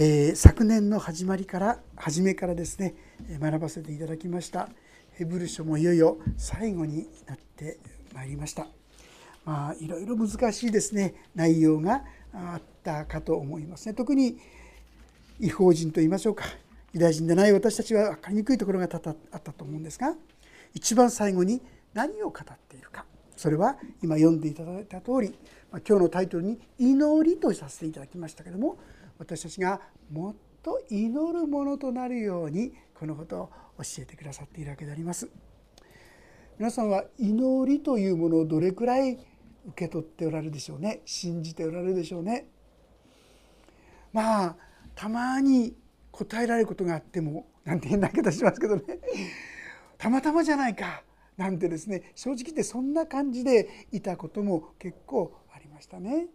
えー、昨年の始まりから初めからですね学ばせていただきましたヘブル書もいよいよ最後になってまいりました。まあ、いろいろ難しいですね内容があったかと思いますね。特に違法人といいましょうかユダヤ人でない私たちは分かりにくいところが多々あったと思うんですが一番最後に何を語っているかそれは今読んでいただいた通り今日のタイトルに「祈り」とさせていただきましたけども私たちがもっと祈るものとなるようにこのことを教えてくださっているわけであります。皆さんは祈りというものをどれくらい受け取っておられるでしょうね？信じておられるでしょうね？まあたまに答えられることがあってもなんて変な言い方しますけどねたまたまじゃないかなんてですね正直言ってそんな感じでいたことも結構ありましたね。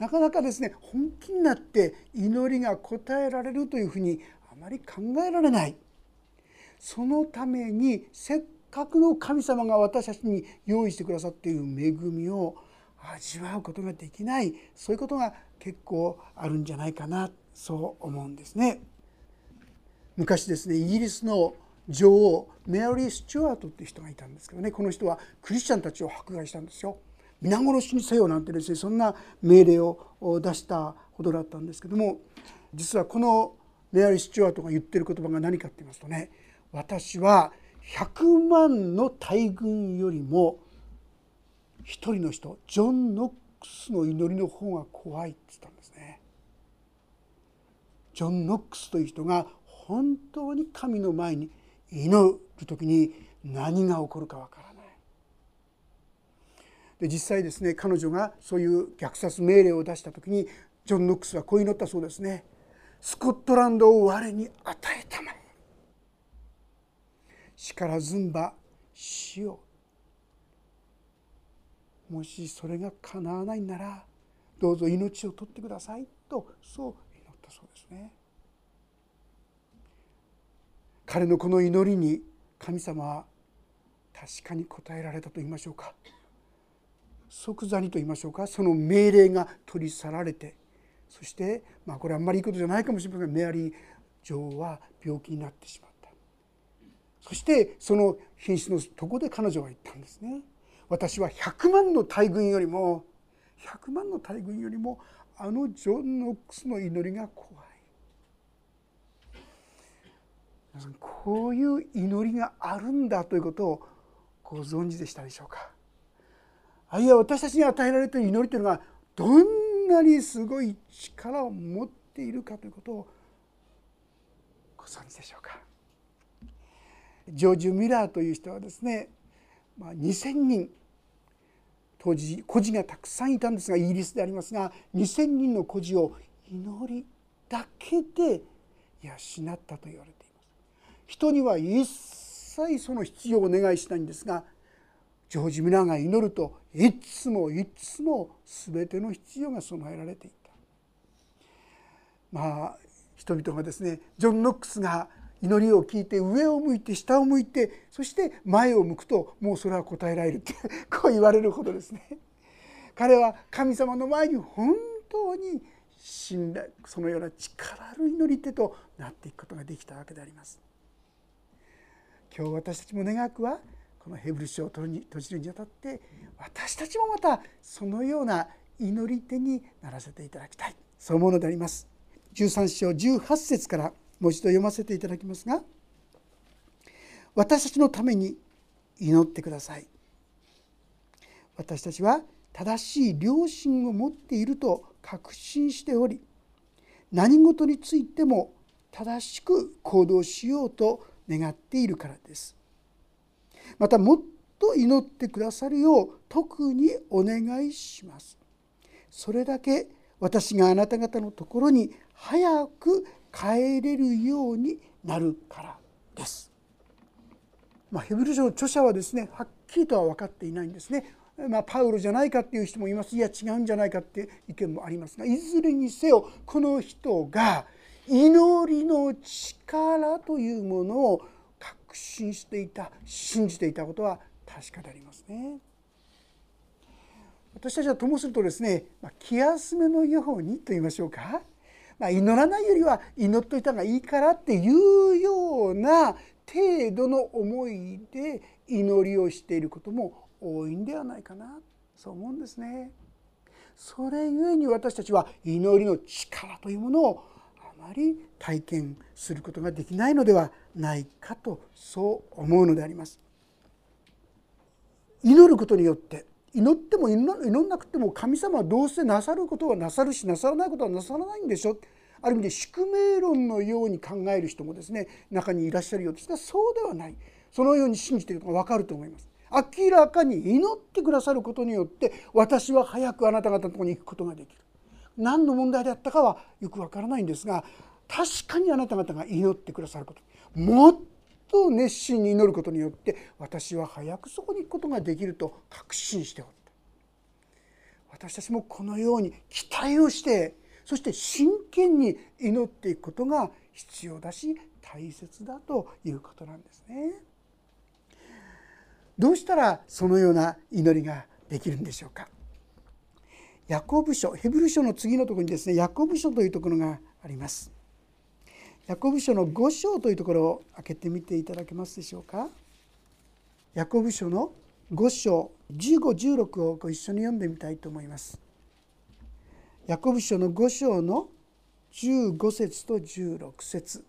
なかなかですね本気になって祈りが応えられるというふうにあまり考えられないそのためにせっかくの神様が私たちに用意してくださっている恵みを味わうことができないそういうことが結構あるんじゃないかなそう思うんですね。昔ですねイギリスの女王メアリー・スチュワートっていう人がいたんですけどねこの人はクリスチャンたちを迫害したんですよ。皆殺しにせよなんてですねそんな命令を出したほどだったんですけども実はこのメアリー・スチュワートが言ってる言葉が何かって言いますとね私は100万の大軍よりも一人の人ジョン・ノックスの祈りの方が怖いって言ったんですね。ジョン・ノックスという人が本当に神の前に祈る時に何が起こるかわからない。で実際ですね彼女がそういう虐殺命令を出した時にジョン・ノックスはこう祈ったそうですね。スコットランドを我に与えたまえ力ずんば死をもしそれが叶わないならどうぞ命を取ってくださいとそう祈ったそうですね。彼のこの祈りに神様は確かに応えられたと言いましょうか即座にと言いましょうかその命令が取り去られてそしてまあこれあんまりいいことじゃないかもしれません。がメアリー女王は病気になってしまった。そしてその品質のとこで彼女は言ったんですね。私は100万の大軍よりも100万の大軍よりもあのジョン・ノックスの祈りが怖い。こういう祈りがあるんだということをご存知でしたでしょうか？あるいは私たちに与えられている祈りというのがどんなにすごい力を持っているかということをご存知でしょうか？ジョージ・ミラーという人はですね、ま、2,000人当時孤児がたくさんいたんですがイギリスでありますが2,000人の孤児を祈りだけで養ったと言われています。人には一切その必要をお願いしないんですがジョージ・ミラーが祈るといつもいつも全ての必要が備えられていたまあ人々がですねジョン・ノックスが祈りを聞いて上を向いて下を向いてそして前を向くともうそれは答えられるって こう言われるほどですね彼は神様の前に本当に信頼そのような力ある祈り手となっていくことができたわけであります。今日私たちも願くはこのヘブル書を閉じるにあたって私たちもまたそのような祈り手にならせていただきたい。そう思うのであります。13章18節からもう一度読ませていただきますが私たちのために祈ってください。私たちは正しい良心を持っていると確信しており何事についても正しく行動しようと願っているからです。またもっと祈ってくださるよう特にお願いしますそれだけ私があなた方のところに早く帰れるようになるからです。まあ、ヘブル書の著者はですねはっきりとは分かっていないんですね。まあ、パウロじゃないかっていう人もいますいや違うんじゃないかっていう意見もありますがいずれにせよこの人が祈りの力というものを確信していた信じていたことは確かでありますね。私たちはともするとですねま気休めのようにと言いましょうかまあ、祈らないよりは祈っといた方がいいからっていうような程度の思いで祈りをしていることも多いんではないかなそう思うんですね。それゆえに私たちは祈りの力というものをまり体験することができないのではないかとそう思うのであります。祈ることによって祈っても祈んなくても神様はどうせなさることはなさるしなさらないことはなさらないんでしょ？ある意味で宿命論のように考える人もですね中にいらっしゃるようですがそうではないそのように信じていることが分かると思います。明らかに祈ってくださることによって私は早くあなた方のところに行くことができる何の問題であったかはよくわからないんですが確かにあなた方が祈ってくださること。もっと熱心に祈ることによって私は早くそこに行くことができると確信しておった。私たちもこのように期待をしてそして真剣に祈っていくことが必要だし大切だということなんですね。どうしたらそのような祈りができるんでしょうか。ヤコブ書ヘブル書の次のところにですねヤコブ書というところがあります。ヤコブ書の5章というところを開けてみていただけますでしょうか。ヤコブ書の5章1516をご一緒に読んでみたいと思います。ヤコブ書の5章の15節と16節。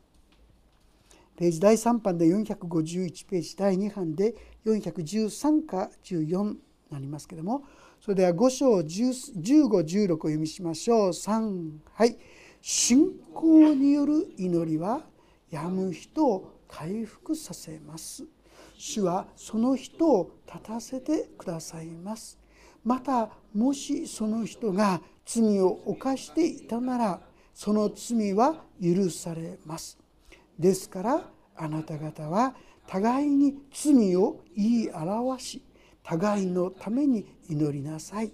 ページ第3版で451ページ第2版で413か14になりますけどもそれでは5章1516を読みしましょう。3はい。信仰による祈りは病む人を回復させます。主はその人を立たせてくださいます。またもしその人が罪を犯していたならその罪は許されます。ですからあなた方は互いに罪を言い表し互いのために祈りなさい。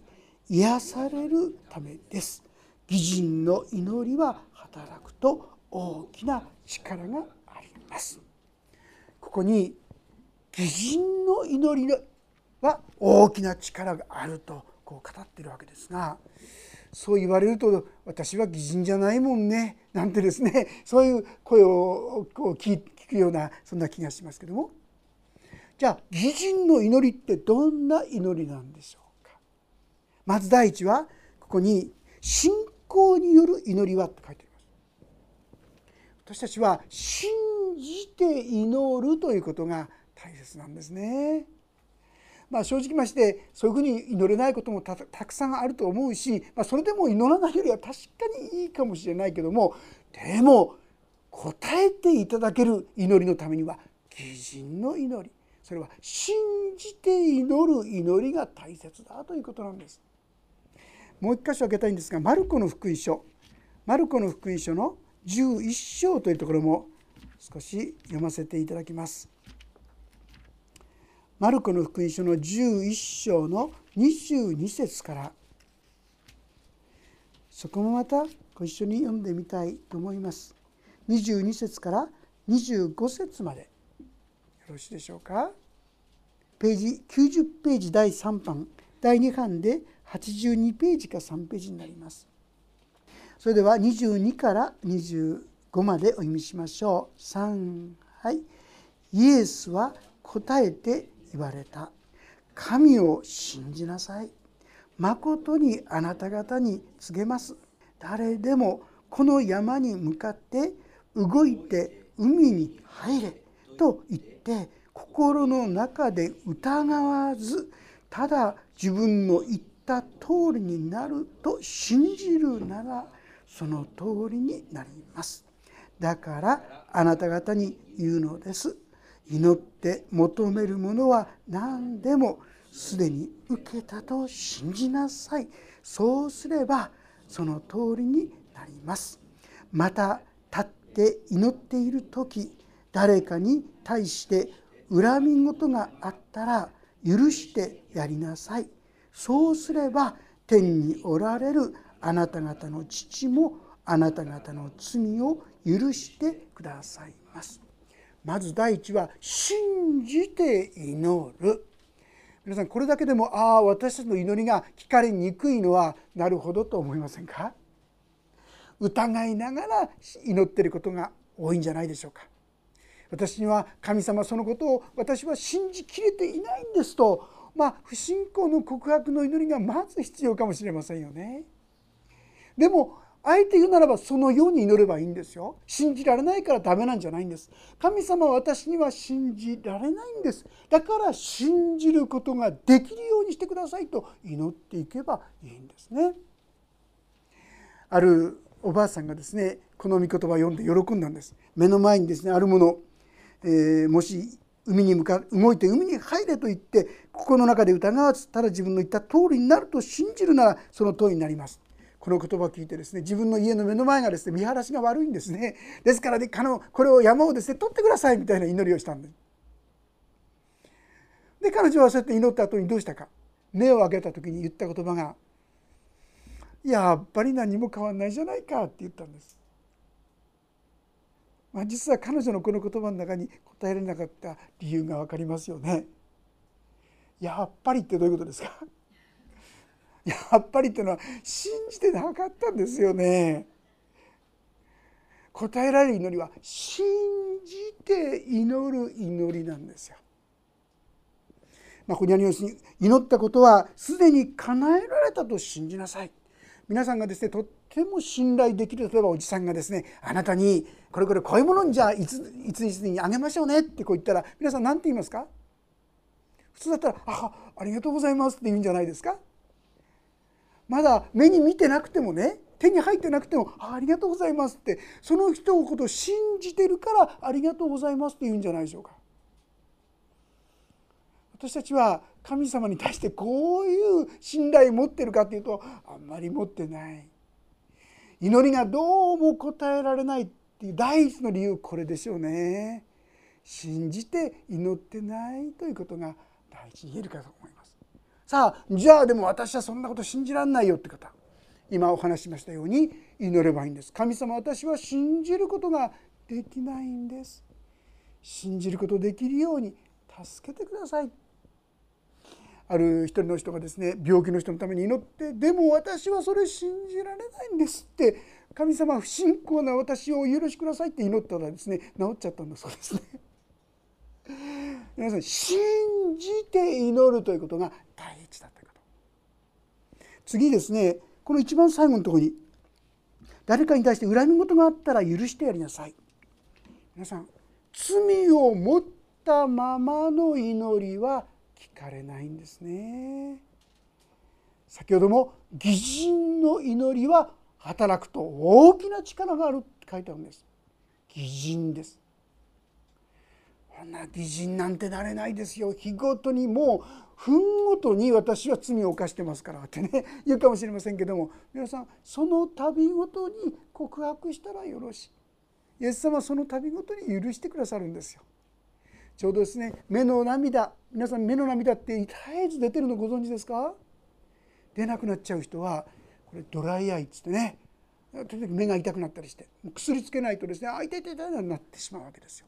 癒されるためです。義人の祈りは働くと大きな力があります。ここに義人の祈りは大きな力があるとこう語っているわけですがそう言われると私は義人じゃないもんね。なんてですね。そういう声を聞くようなそんな気がしますけども。じゃあ義人の祈りってどんな祈りなんでしょうか？まず第一はここに「信仰による祈りは」って書いてあります。私たちは信じて祈るということが大切なんですね。まあ、正直ましてそういうふうに祈れないこともたくさんあると思うし、まあ、それでも祈らないよりは確かにいいかもしれないけどもでも答えていただける祈りのためには義人の祈りそれは信じて祈る祈りが大切だということなんです。もう一箇所開けたいんですがマルコの福音書マルコの福音書の11章というところも少し読ませていただきます。マルコの福音書の11章の22節からそこもまたご一緒に読んでみたいと思います。22節から25節までろしいでしょうか？ページ90ページ第3版。第2版で82ページか3ページになります。それでは22から25までお読みしましょう。3はい。イエスは答えて言われた。神を信じなさい。誠にあなた方に告げます。誰でもこの山に向かって動いて海に入れと言って心の中で疑わずただ自分の言った通りになると信じるならその通りになります。だからあなた方に言うのです。祈って求めるものは何でもすでに受けたと信じなさい。そうすればその通りになります。また立って祈っている時誰かに対して恨み事があったら許してやりなさい。そうすれば天におられるあなた方の父もあなた方の罪を許してくださいます。まず第一は信じて祈る。皆さんこれだけでもああ私たちの祈りが聞かれにくいのはなるほどと思いませんか？疑いながら祈ってることが多いんじゃないでしょうか。私には神様そのことを私は信じきれていないんですとまあ不信仰の告白の祈りがまず必要かもしれませんよね。でもあえて言うならばそのように祈ればいいんですよ。信じられないからダメなんじゃないんです。神様は私には信じられないんです。だから信じることができるようにしてくださいと祈っていけばいいんですね。あるおばあさんがですねこの御言葉を読んで喜んだんです。目の前にですねあるもの、えー、もし海に向か動いて海に入れと言って心の中で疑わずただ自分の言った通りになると信じるならその通りになります。この言葉を聞いてですね自分の家の目の前がですね見晴らしが悪いんですねですからねこれを山をですね取ってくださいみたいな祈りをしたんですで彼女はそうやって祈った後にどうしたか目を開けた時に言った言葉が「やっぱり何も変わんないじゃないか」って言ったんです。まあ、実は彼女のこの言葉の中に答えられなかった理由が分かりますよね。やっぱりってどういうことですか？やっぱりっていうのは信じてなかったんですよね。答えられる祈りは信じて祈る祈りなんですよ。まあ、ここにあるように祈ったことはすでに叶えられたと信じなさい。皆さんがですねとっても信頼できる例えばおじさんがですねあなたにこれこれこういうものにじゃあいついつにあげましょうねってこう言ったら皆さん何て言いますか？普通だったら「あありがとうございます」って言うんじゃないですか？まだ目に見てなくてもね手に入ってなくても「ありがとうございます」ってその人のことを信じてるから「ありがとうございます」って言うんじゃないでしょうか。私たちは神様に対してこういう信頼を持ってるかっていうとあんまり持ってない。祈りがどうも答えられないっていう第一の理由これでしょうね。信じて祈ってないということが第一に言えるかと思います。さあじゃあでも私はそんなこと信じらんないよって方今お話ししましたように祈ればいいんです。神様私は信じることができないんです。信じることできるように助けてください。ある一人の人がですね病気の人のために祈ってでも私はそれ信じられないんですって神様不信仰な私をお許しくださいって祈ったらですね治っちゃったんだそうですね。皆さん信じて祈るということが第一だということ。次ですねこの一番最後のところに誰かに対して恨み事があったら許してやりなさい。皆さん罪を持ったままの祈りは聞かれないんですね。先ほども義人の祈りは働くと大きな力があるって書いてあるんです。義人です。こんな義人なんてなれないですよ。日ごとにもう分ごとに私は罪を犯してますからってね言うかもしれませんけども。皆さんその度ごとに告白したらよろしい。イエス様はその度ごとに許してくださるんですよ。ちょうどですね目の涙皆さん目の涙って絶えず出てるのご存知ですか？出なくなっちゃう人はこれドライアイっつってね時々目が痛くなったりして薬つけないとですねあ痛い痛い痛いなってしまうわけですよ。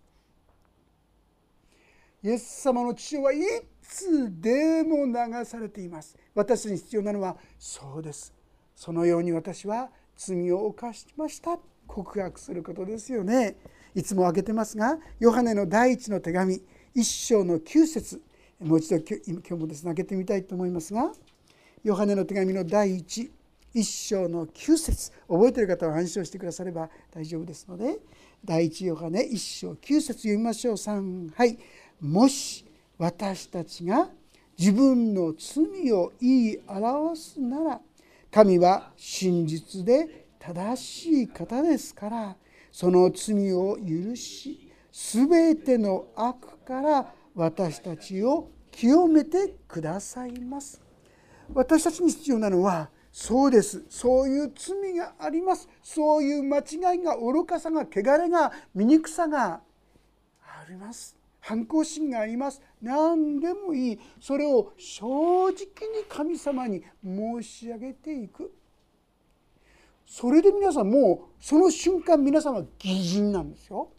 イエス様の血はいつでも流されています。私に必要なのはそうです。そのように私は罪を犯しました。告白することですよね。いつも挙げてますがヨハネの第一の手紙一章の9節。もう一度今日もですね開けてみたいと思いますがヨハネの手紙の第一一章の9節。覚えている方は暗唱してくだされば大丈夫ですので第一ヨハネ一章9節読みましょう。3はい。もし私たちが自分の罪を言い表すなら神は真実で正しい方ですからその罪を許し全ての悪から私たちを清めてくださいます。私たちに必要なのはそうです。そういう罪があります。そういう間違いが愚かさが汚れが醜さがあります。反抗心があります。何でもいい。それを正直に神様に申し上げていく。それで皆さんもうその瞬間皆さんは義人なんですよ。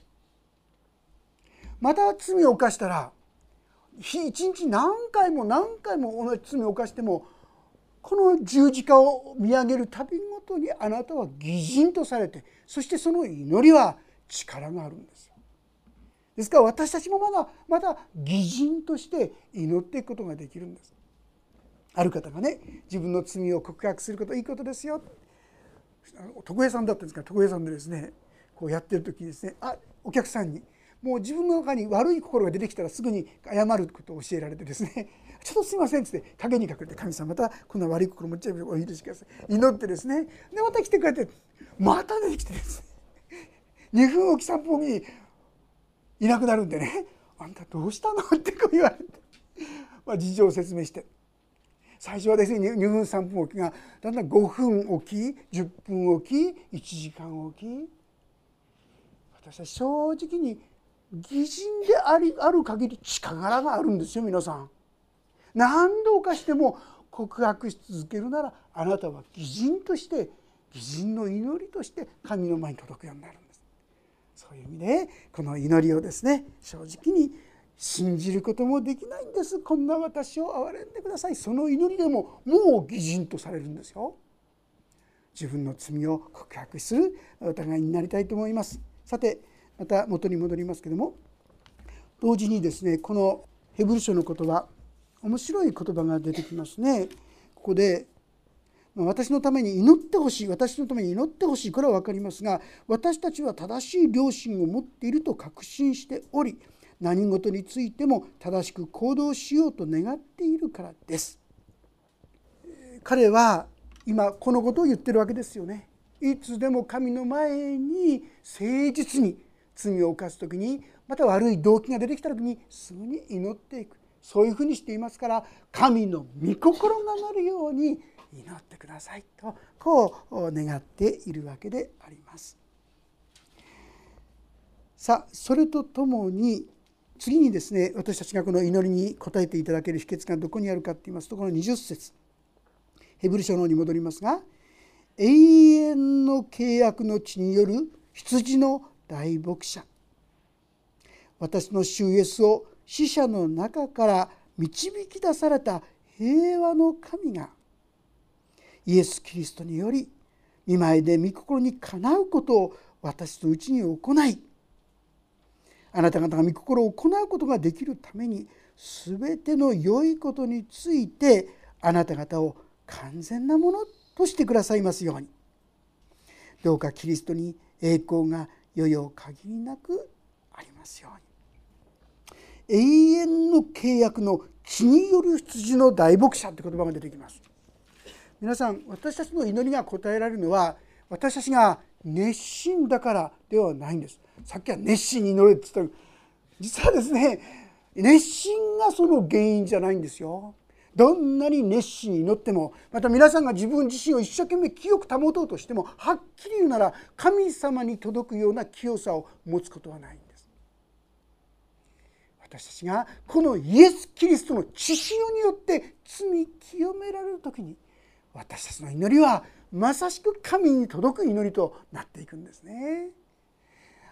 また罪を犯したら一日何回も何回も同じ罪を犯してもこの十字架を見上げるたびごとにあなたは義人とされてそしてその祈りは力があるんですよ。ですから私たちもまだまだ義人として祈っていくことができるんです。ある方がね自分の罪を告白することいいことですよ床屋さんだったんですから床屋さんでですねこうやってる時にですねあお客さんにもう自分の中に悪い心が出てきたらすぐに謝ることを教えられてですね「ちょっとすいません」っつって陰に隠れて「神様またこんな悪い心持っちゃいまお許しください」祈ってですねでまた来てくれてまた出てきてですね 2分おき3分おきにいなくなるんでね「あんたどうしたの?」ってこう言われて、まあ、事情を説明して最初はですね2分3分おきがだんだん5分おき10分おき1時間おき私は正直に義人でありある限り力があるんですよ皆さん。何度かしても告白し続けるならあなたは義人として義人の祈りとして神の前に届くようになるんです。そういう意味でこの祈りをですね正直に信じることもできないんです。こんな私を憐れんでください。その祈りでももう義人とされるんですよ。自分の罪を告白するお互いになりたいと思います。さてまた元に戻りますけども。同時にですねこのヘブル書の言葉面白い言葉が出てきますね。ここで私のために祈ってほしい私のために祈ってほしいこれは分かりますが私たちは正しい良心を持っていると確信しており何事についても正しく行動しようと願っているからです。彼は今このことを言ってるわけですよね。いつでも神の前に誠実に罪を犯す時にまた悪い動機が出てきた時にすぐに祈っていくそういうふうにしていますから神の御心がなるように祈ってくださいとこう願っているわけであります。さあそれとともに次にですね私たちがこの祈りに応えていただける秘訣がどこにあるかと言いますとこの20節。ヘブル書の方に戻りますが永遠の契約の地による羊の大牧者。私の主イエスを死者の中から導き出された平和の神がイエス・キリストにより見舞いで御心にかなうことを私のうちに行いあなた方が御心を行うことができるために全ての良いことについてあなた方を完全なものとしてくださいますように。どうかキリストに栄光が余々限りなくありますように。永遠の契約の血による羊の大牧者って言葉が出てきます。皆さん私たちの祈りが答えられるのは私たちが熱心だからではないんです。さっきは熱心に祈れって言った実はですね熱心がその原因じゃないんですよ。どんなに熱心に祈ってもまた皆さんが自分自身を一生懸命清く保とうとしてもはっきり言うなら神様に届くような清さを持つことはないんです。私たちがこのイエス・キリストの血潮によって罪清められる時に私たちの祈りはまさしく神に届く祈りとなっていくんですね。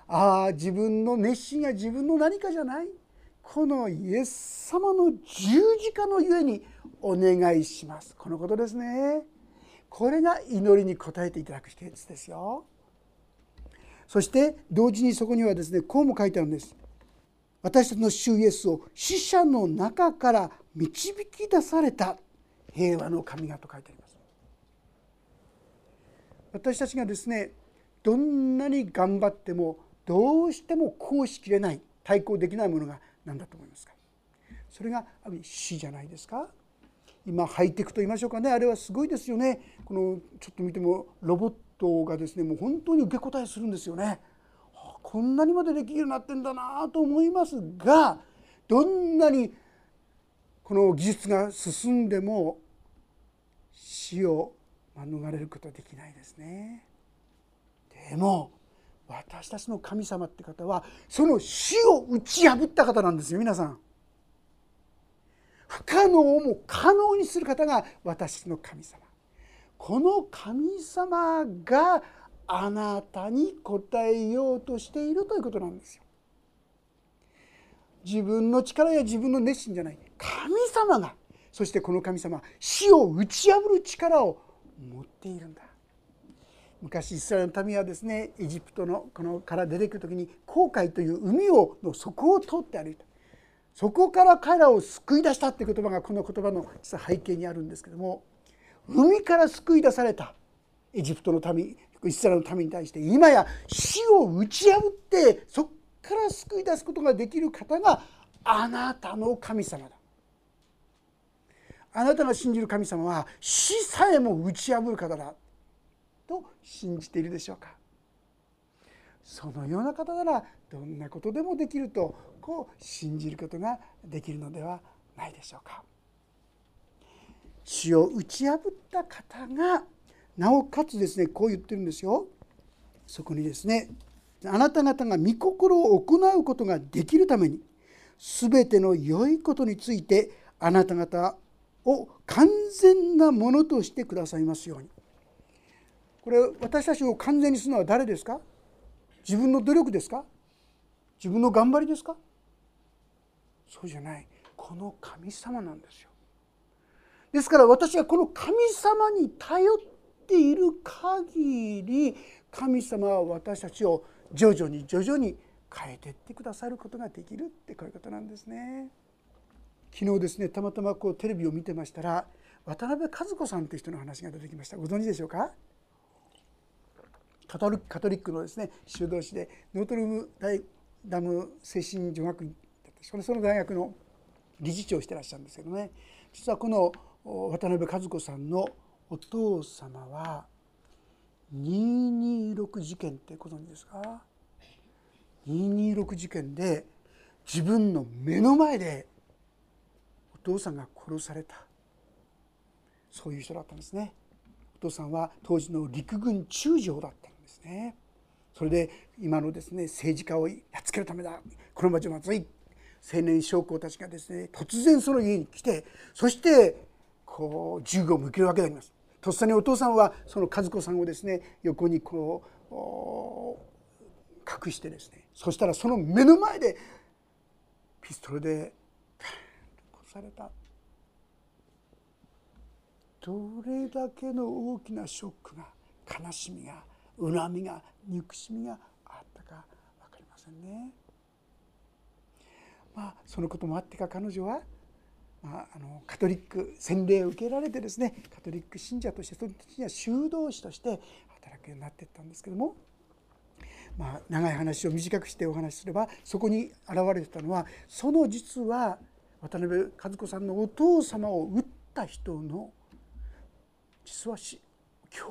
ああ自分の熱心や自分の何かじゃない。このイエス様の十字架のゆえにお願いします。このことですね。これが祈りに応えていただく秘訣ですよ。そして同時にそこにはですねこうも書いてあるんです。私たちの主イエスを死者の中から導き出された平和の神がと書いてあります。私たちがですねどんなに頑張ってもどうしてもこうしきれない対抗できないものが何だと思いますか？それがある死じゃないですか？今ハイテクと言いましょうかね。あれはすごいですよね。このちょっと見てもロボットがですねもう本当に受け答えするんですよね。こんなにまでできるようになってんだなと思いますがどんなにこの技術が進んでも死を免れることはできないですね。でも私たちの神様って方はその死を打ち破った方なんですよ皆さん。不可能をも可能にする方が私の神様。この神様があなたに答えようとしているということなんですよ。自分の力や自分の熱心じゃない神様がそしてこの神様死を打ち破る力を持っているんだ昔イスラエルの民はですねエジプトのこのから出てくる時に航海という海をの底を通って歩いた。そこから彼らを救い出したっていう言葉がこの言葉の実は背景にあるんですけども海から救い出されたエジプトの民イスラエルの民に対して今や死を打ち破ってそこから救い出すことができる方があなたの神様だ。あなたが信じる神様は死さえも打ち破る方だ。と信じているでしょうか？そのような方ならどんなことでもできるとこう信じることができるのではないでしょうか？死を打ち破った方がなおかつですねこう言ってるんですよ。そこにですねあなた方が御心を行うことができるために全ての良いことについてあなた方を完全なものとしてくださいますように。これ私たちを完全にするのは誰ですか？自分の努力ですか？自分の頑張りですか？そうじゃない。この神様なんですよ。ですから私はこの神様に頼っている限り神様は私たちを徐々に徐々に変えていってくださることができるってこういうことなんですね。昨日ですねたまたまこうテレビを見てましたら渡辺和子さんという人の話が出てきました。ご存知でしょうか？カトリックのですね修道士でノートルム大ダム精神女学院それその大学の理事長をしてらっしゃるんですけどね。実はこの渡辺和子さんのお父様は226事件ってご存知ですか？226事件で自分の目の前でお父さんが殺された。そういう人だったんですね。お父さんは当時の陸軍中将だったですね。それで今のですね政治家をやっつけるためだ。この町まずい。青年将校たちがですね突然その家に来てそしてこう銃を向けるわけであります。とっさにお父さんはその和子さんをですね横にこう隠してですねそしたらその目の前でピストルで殺された。どれだけの大きなショックが悲しみが恨みが憎しみがあったか分かりませんね。まあそのこともあってか彼女はまあ、あのカトリック洗礼を受けられてですねカトリック信者としてその時には修道士として働くようになっていったんですけども、まあ、長い話を短くしてお話しすればそこに現れてたのはその実は渡辺和子さんのお父様を撃った人の実は兄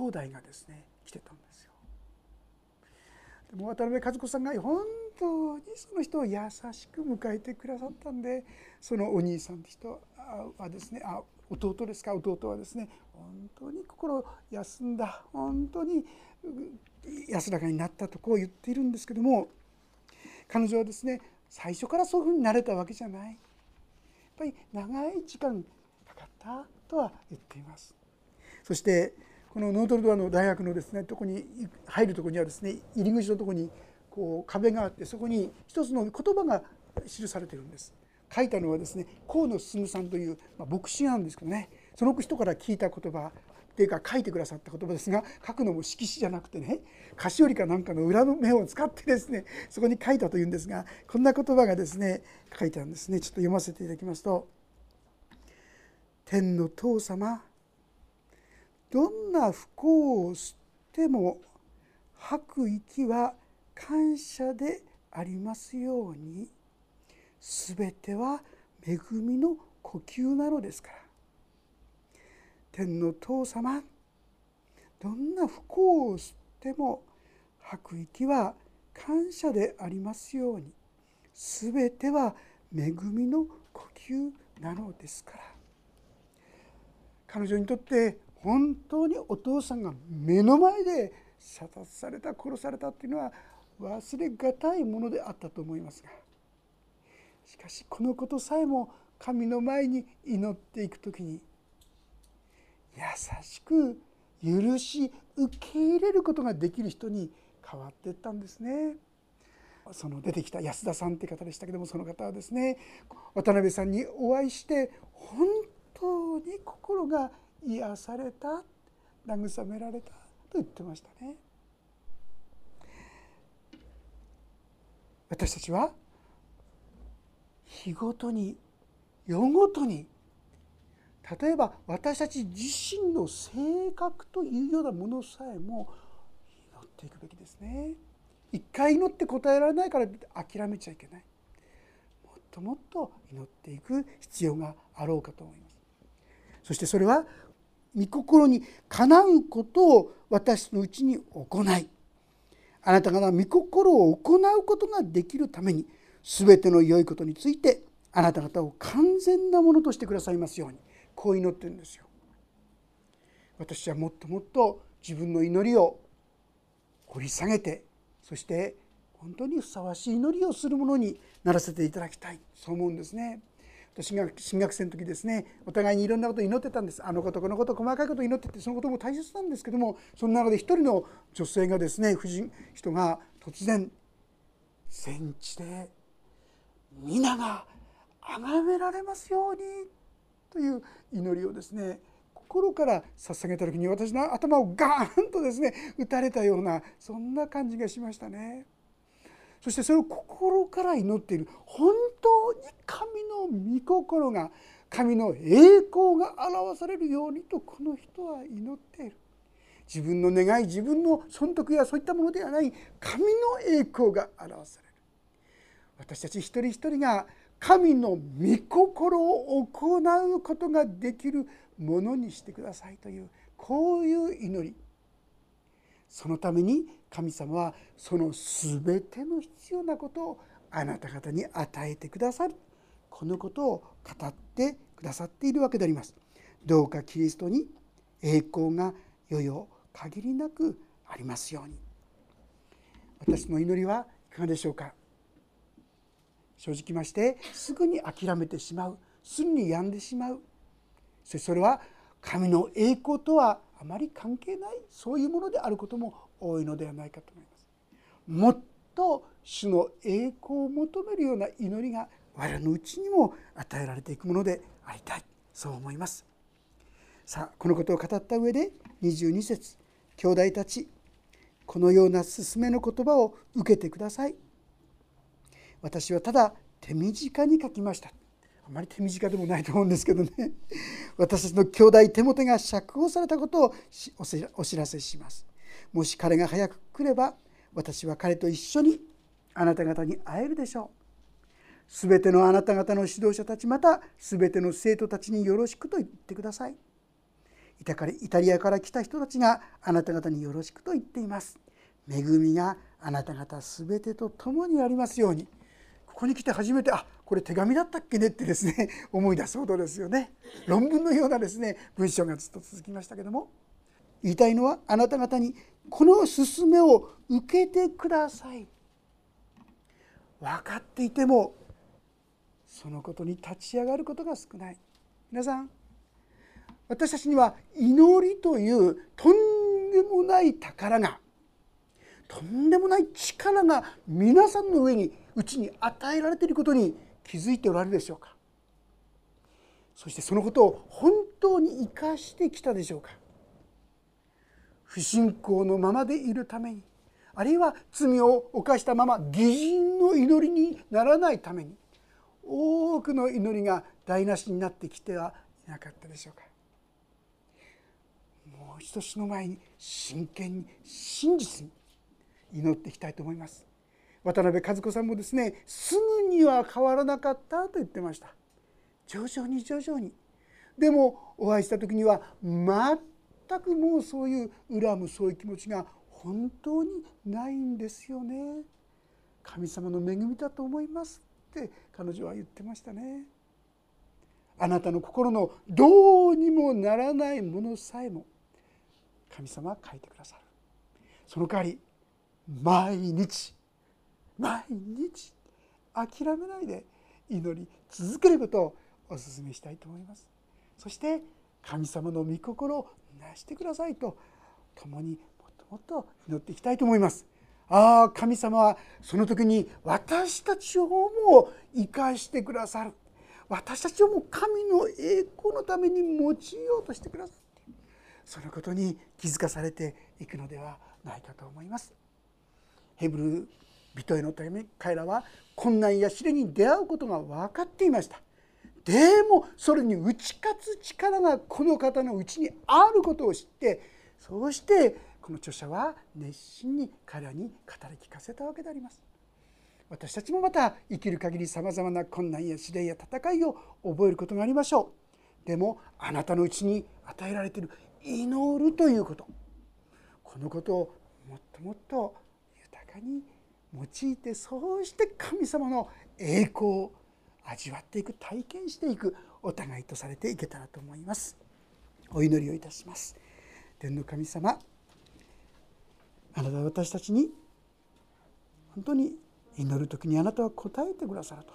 弟がですね来てたんです。でも渡辺和子さんが本当にその人を優しく迎えてくださったんでそのお兄さんって人はですねあ弟ですか？弟はですね本当に心休んだ本当に安らかになったとこう言っているんですけども彼女はですね最初からそういうふうになれたわけじゃないやっぱり長い時間かかったとは言っています。そしてこのノートルドアの大学のですねとこに入るとこにはですね入り口のとこにこう壁があってそこに一つの言葉が記されてるんです。書いたのはですね河野進さんという、まあ、牧師なんですけどねその人から聞いた言葉っていうか書いてくださった言葉ですが書くのも色紙じゃなくてね菓子折りかなんかの裏の目を使ってですねそこに書いたというんですがこんな言葉がですね書いてあるんですねちょっと読ませていただきますと「天の父様どんな不幸を吸っても吐く息は感謝でありますように。全ては恵みの呼吸なのですから。天の父様どんな不幸を吸っても吐く息は感謝でありますように。全ては恵みの呼吸なのですから。彼女にとって本当にお父さんが目の前で射殺された殺されたっていうのは忘れがたいものであったと思いますがしかしこのことさえも神の前に祈っていく時に優しく許し受け入れることができる人に変わっていったんですね。その出てきた安田さんって方でしたけどもその方はですね渡辺さんにお会いして本当に心が癒された慰められたと言ってましたね。私たちは日ごとに夜ごとに例えば私たち自身の性格というようなものさえも祈っていくべきですね。一回祈って答えられないから諦めちゃいけない。もっともっと祈っていく必要があろうかと思います。そしてそれは御心にかなうことを私のうちに行いあなたが御心を行うことができるために全ての良いことについてあなた方を完全なものとしてくださいますようにこう祈ってるんですよ。私はもっともっと自分の祈りを掘り下げてそして本当にふさわしい祈りをするものにならせていただきたいそう思うんですね。私が新学生の時ですねお互いにいろんなことを祈ってたんですあのことこのこと細かいことを祈っててそのことも大切なんですけどもその中で一人の女性がですね婦人人が突然戦地で皆が崇められますようにという祈りをですね心から捧げた時に私の頭をガーンとですね打たれたようなそんな感じがしましたね。そしてそれを心から祈っている本当に神の御心が神の栄光が表されるようにとこの人は祈っている。自分の願い自分の損得やそういったものではない神の栄光が表される。私たち一人一人が神の御心を行うことができるものにしてくださいというこういう祈り。そのために神様はその全ての必要なことをあなた方に与えてくださる。このことを語ってくださっているわけであります。どうかキリストに栄光がよよ限りなくありますように。私の祈りはいかがでしょうか。正直ましてすぐに諦めてしまう。すぐに病んでしまう。そしてそれは神の栄光とはあまり関係ない。そういうものであることも多いのではないかと思います。もっと主の栄光を求めるような祈りが我らのうちにも与えられていくものでありたいそう思います。さあこのことを語った上で22節兄弟たちこのような勧めの言葉を受けてください。私はただ手短に書きました。あまり手短でもないと思うんですけどね私たちの兄弟手元が釈放されたことをお知らせしますもし彼が早く来れば私は彼と一緒にあなた方に会えるでしょう。すべてのあなた方の指導者たちまたすべての生徒たちによろしくと言ってください。イタリアから来た人たちがあなた方によろしくと言っています。恵みがあなた方すべてと共にありますように。ここに来て初めてあこれ手紙だったっけねってですね 思い出すほどですよね。論文のようなですね文章がずっと続きましたけども。言いたいのはあなた方にこの勧めを受けてください。分かっていてもそのことに立ち上がることが少ない。皆さん私たちには祈りというとんでもない宝がとんでもない力が皆さんの上にうちに与えられていることに気づいておられるでしょうか。そしてそのことを本当に生かしてきたでしょうか。不信仰のままでいるためにあるいは罪を犯したまま義人の祈りにならないために多くの祈りが台無しになってきてはいなかったでしょうか。もう一度死の前に真剣に真実に祈っていきたいと思います。渡辺和子さんもですねすぐには変わらなかったと言ってました。徐々に徐々に。でもお会いした時には全全くもうそういう恨むそういう気持ちが本当にないんですよね。神様の恵みだと思いますって彼女は言ってましたね。あなたの心のどうにもならないものさえも神様は書いてくださる。その代わり毎日毎日諦めないで祈り続けることをお勧めしたいと思います。そして神様の御心なしてくださいと共にもっともっと祈っていきたいと思います。ああ神様はその時に私たちをも生かしてくださる。私たちをもう神の栄光のために用いようとしてくださって。そのことに気づかされていくのではないかと思います。ヘブル人へのため彼らは困難や試練に出会うことが分かっていました。でもそれに打ち勝つ力がこの方のうちにあることを知ってそうしてこの著者は熱心に彼らに語り聞かせたわけであります。私たちもまた生きる限りさまざまな困難や試練や戦いを覚えることがありましょう。でもあなたのうちに与えられている祈るということ。このことをもっともっと豊かに用いてそうして神様の栄光を味わっていく体験していくお互いとされていけたらと思います。お祈りをいたします。天の神様あなたは私たちに本当に祈る時にあなたは答えてくださると。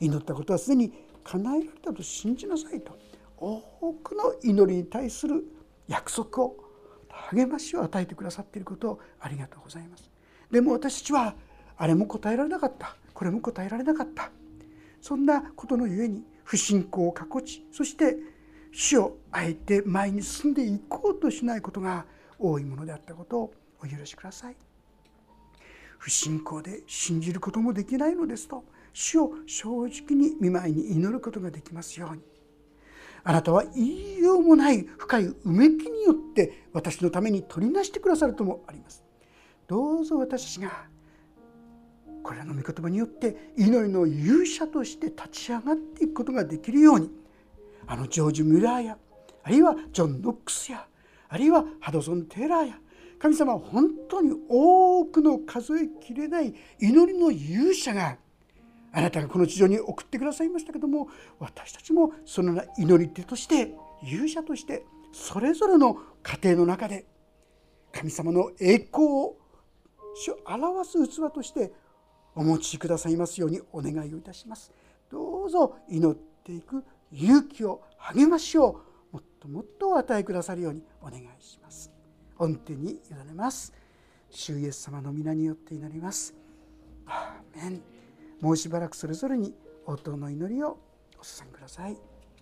祈ったことはすでに叶えられたと信じなさいと。多くの祈りに対する約束を励ましを与えてくださっていることをありがとうございます。でも私たちはあれも答えられなかった。これも答えられなかった。そんなことのゆえに不信仰を囲ちそして死をあえて前に進んでいこうとしないことが多いものであったことをお許しください。不信仰で信じることもできないのですと死を正直に見舞いに祈ることができますようにあなたは言いようもない深いうめきによって私のために取りなしてくださるともありますどうぞ私がこれらの御言葉によって祈りの勇者として立ち上がっていくことができるようにあのジョージ・ミュラーやあるいはジョン・ノックスやあるいはハドソン・テーラーや神様は本当に多くの数えきれない祈りの勇者があなたがこの地上に送ってくださいましたけども私たちもその祈り手として勇者としてそれぞれの家庭の中で神様の栄光を表す器としてお持ちくださいますようにお願いをいたします。どうぞ祈っていく勇気を励ましをもっともっとお与えくださるようにお願いします。御手に委ねます。主イエス様の皆によって祈ります。アーメン。もうしばらくそれぞれに応答の祈りをお捧げください。